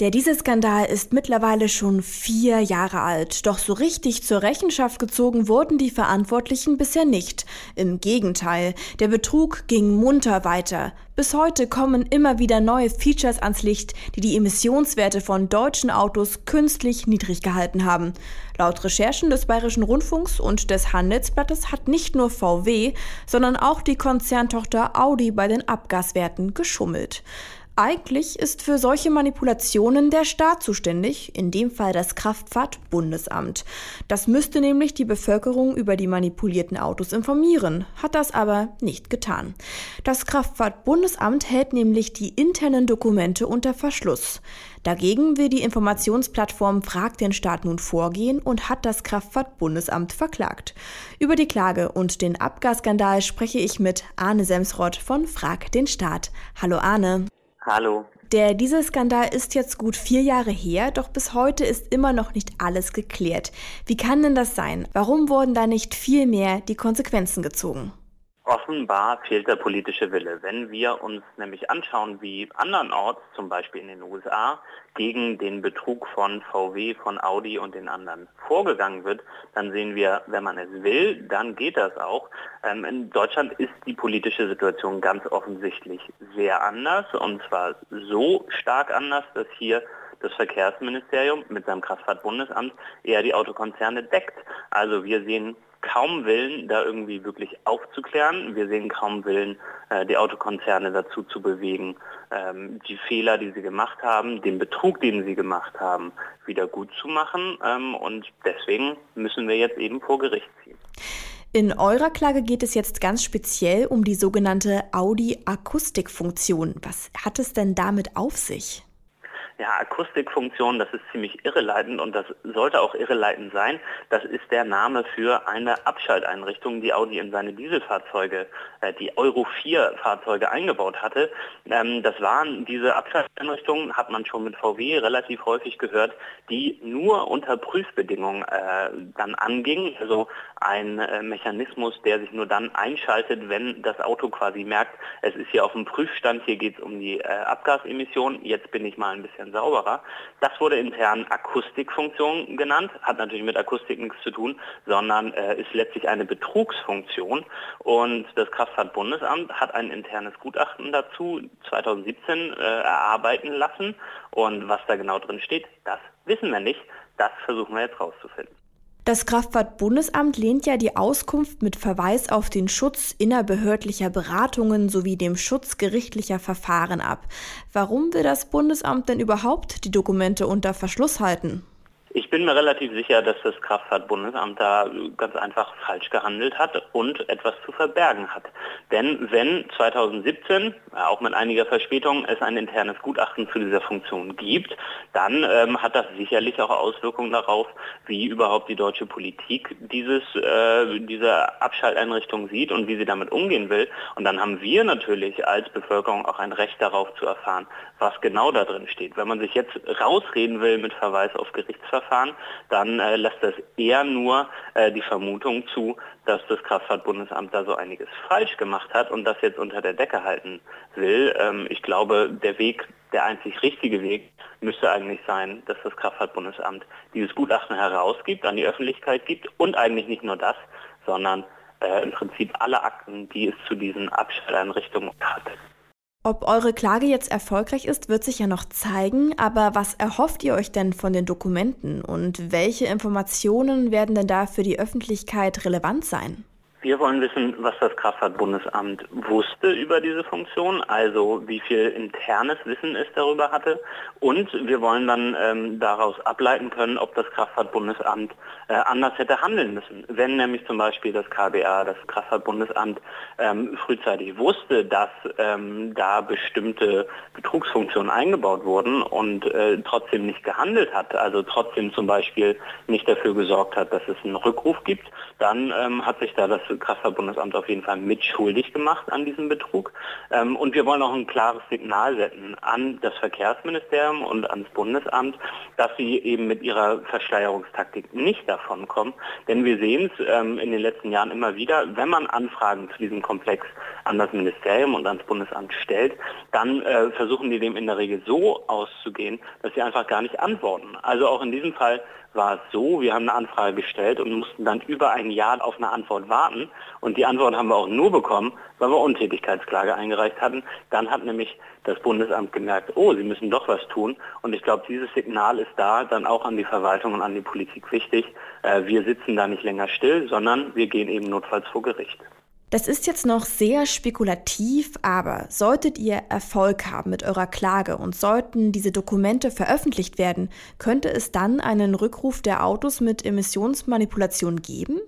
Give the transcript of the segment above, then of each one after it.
Der Dieselskandal ist mittlerweile schon vier Jahre alt, doch so richtig zur Rechenschaft gezogen wurden die Verantwortlichen bisher nicht. Im Gegenteil, der Betrug ging munter weiter. Bis heute kommen immer wieder neue Features ans Licht, die die Emissionswerte von deutschen Autos künstlich niedrig gehalten haben. Laut Recherchen des Bayerischen Rundfunks und des Handelsblattes hat nicht nur VW, sondern auch die Konzerntochter Audi bei den Abgaswerten geschummelt. Eigentlich ist für solche Manipulationen der Staat zuständig, in dem Fall das Kraftfahrtbundesamt. Das müsste nämlich die Bevölkerung über die manipulierten Autos informieren, hat das aber nicht getan. Das Kraftfahrtbundesamt hält nämlich die internen Dokumente unter Verschluss. Dagegen will die Informationsplattform Frag den Staat nun vorgehen und hat das Kraftfahrtbundesamt verklagt. Über die Klage und den Abgasskandal spreche ich mit Arne Semsrott von Frag den Staat. Hallo Arne. Hallo. Der Dieselskandal ist jetzt gut vier Jahre her, doch bis heute ist immer noch nicht alles geklärt. Wie kann denn das sein? Warum wurden da nicht viel mehr die Konsequenzen gezogen? Offenbar fehlt der politische Wille. Wenn wir uns nämlich anschauen, wie andernorts, zum Beispiel in den USA, gegen den Betrug von VW, von Audi und den anderen vorgegangen wird, dann sehen wir, wenn man es will, dann geht das auch. Ähm, in Deutschland ist die politische Situation ganz offensichtlich sehr anders und zwar so stark anders, dass hier das Verkehrsministerium mit seinem Kraftfahrtbundesamt eher die Autokonzerne deckt. Also wir sehen kaum Willen, da irgendwie wirklich aufzuklären. Wir sehen kaum Willen, äh, die Autokonzerne dazu zu bewegen, ähm, die Fehler, die sie gemacht haben, den Betrug, den sie gemacht haben, wieder gut zu machen. Ähm, und deswegen müssen wir jetzt eben vor Gericht ziehen. In eurer Klage geht es jetzt ganz speziell um die sogenannte Audi-Akustikfunktion. Was hat es denn damit auf sich? Ja, Akustikfunktion, das ist ziemlich irreleitend und das sollte auch irreleitend sein. Das ist der Name für eine Abschalteinrichtung, die Audi in seine Dieselfahrzeuge, äh, die Euro 4 Fahrzeuge eingebaut hatte. Ähm, das waren diese Abschalteinrichtungen, hat man schon mit VW relativ häufig gehört, die nur unter Prüfbedingungen äh, dann angingen. Also ein äh, Mechanismus, der sich nur dann einschaltet, wenn das Auto quasi merkt, es ist hier auf dem Prüfstand, hier geht es um die äh, Abgasemissionen, jetzt bin ich mal ein bisschen bisschen sauberer. Das wurde intern Akustikfunktion genannt, hat natürlich mit Akustik nichts zu tun, sondern äh, ist letztlich eine Betrugsfunktion. Und das Kraftfahrtbundesamt hat ein internes Gutachten dazu 2017 äh, erarbeiten lassen. Und was da genau drin steht, das wissen wir nicht. Das versuchen wir jetzt rauszufinden. Das Kraftfahrtbundesamt lehnt ja die Auskunft mit Verweis auf den Schutz innerbehördlicher Beratungen sowie dem Schutz gerichtlicher Verfahren ab. Warum will das Bundesamt denn überhaupt die Dokumente unter Verschluss halten? Ich bin mir relativ sicher, dass das Kraftfahrtbundesamt da ganz einfach falsch gehandelt hat und etwas zu verbergen hat. Denn wenn 2017, auch mit einiger Verspätung, es ein internes Gutachten zu dieser Funktion gibt, dann ähm, hat das sicherlich auch Auswirkungen darauf, wie überhaupt die deutsche Politik dieses, äh, diese Abschalteinrichtung sieht und wie sie damit umgehen will. Und dann haben wir natürlich als Bevölkerung auch ein Recht darauf zu erfahren, was genau da drin steht. Wenn man sich jetzt rausreden will mit Verweis auf Gerichtsverfahren, Verfahren, dann äh, lässt das eher nur äh, die Vermutung zu, dass das Kraftfahrtbundesamt da so einiges falsch gemacht hat und das jetzt unter der Decke halten will. Ähm, ich glaube, der Weg, der einzig richtige Weg müsste eigentlich sein, dass das Kraftfahrtbundesamt dieses Gutachten herausgibt, an die Öffentlichkeit gibt und eigentlich nicht nur das, sondern äh, im Prinzip alle Akten, die es zu diesen Abschalteinrichtungen hat. Ob eure Klage jetzt erfolgreich ist, wird sich ja noch zeigen, aber was erhofft ihr euch denn von den Dokumenten und welche Informationen werden denn da für die Öffentlichkeit relevant sein? Wir wollen wissen, was das Kraftfahrtbundesamt wusste über diese Funktion, also wie viel internes Wissen es darüber hatte. Und wir wollen dann ähm, daraus ableiten können, ob das Kraftfahrtbundesamt äh, anders hätte handeln müssen. Wenn nämlich zum Beispiel das KBA, das Kraftfahrtbundesamt, ähm, frühzeitig wusste, dass ähm, da bestimmte Betrugsfunktionen eingebaut wurden und äh, trotzdem nicht gehandelt hat, also trotzdem zum Beispiel nicht dafür gesorgt hat, dass es einen Rückruf gibt, dann ähm, hat sich da das Kraftfahrtbundesamt auf jeden Fall mitschuldig gemacht an diesem Betrug. Ähm, und wir wollen auch ein klares Signal setzen an das Verkehrsministerium und ans Bundesamt, dass sie eben mit ihrer Verschleierungstaktik nicht davon kommen. Denn wir sehen es ähm, in den letzten Jahren immer wieder, wenn man Anfragen zu diesem Komplex an das Ministerium und ans Bundesamt stellt, dann äh, versuchen die dem in der Regel so auszugehen, dass sie einfach gar nicht antworten. Also auch in diesem Fall war es so, wir haben eine Anfrage gestellt und mussten dann über ein Jahr auf eine Antwort warten. Und die Antwort haben wir auch nur bekommen, weil wir Untätigkeitsklage eingereicht hatten. Dann hat nämlich das Bundesamt gemerkt, oh, sie müssen doch was tun. Und ich glaube, dieses Signal ist da dann auch an die Verwaltung und an die Politik wichtig. Äh, wir sitzen da nicht länger still, sondern wir gehen eben notfalls vor Gericht. Das ist jetzt noch sehr spekulativ, aber solltet ihr Erfolg haben mit eurer Klage und sollten diese Dokumente veröffentlicht werden, könnte es dann einen Rückruf der Autos mit Emissionsmanipulation geben?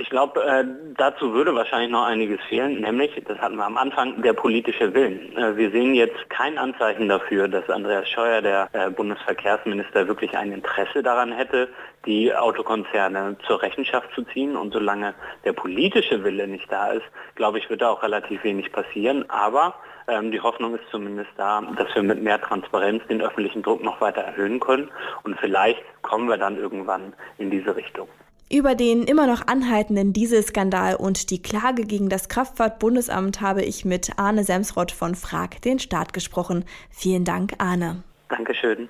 Ich glaube, äh, dazu würde wahrscheinlich noch einiges fehlen, nämlich, das hatten wir am Anfang, der politische Willen. Äh, wir sehen jetzt kein Anzeichen dafür, dass Andreas Scheuer, der äh, Bundesverkehrsminister, wirklich ein Interesse daran hätte, die Autokonzerne zur Rechenschaft zu ziehen. Und solange der politische Wille nicht da ist, glaube ich, wird da auch relativ wenig passieren. Aber ähm, die Hoffnung ist zumindest da, dass wir mit mehr Transparenz den öffentlichen Druck noch weiter erhöhen können. Und vielleicht kommen wir dann irgendwann in diese Richtung. Über den immer noch anhaltenden Dieselskandal und die Klage gegen das Kraftfahrtbundesamt habe ich mit Arne Semsrott von Frag den Staat gesprochen. Vielen Dank, Arne. Dankeschön.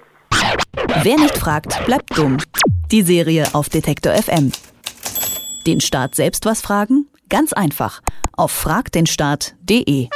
Wer nicht fragt, bleibt dumm. Die Serie auf Detektor FM. Den Staat selbst was fragen? Ganz einfach. Auf fragdenstaat.de.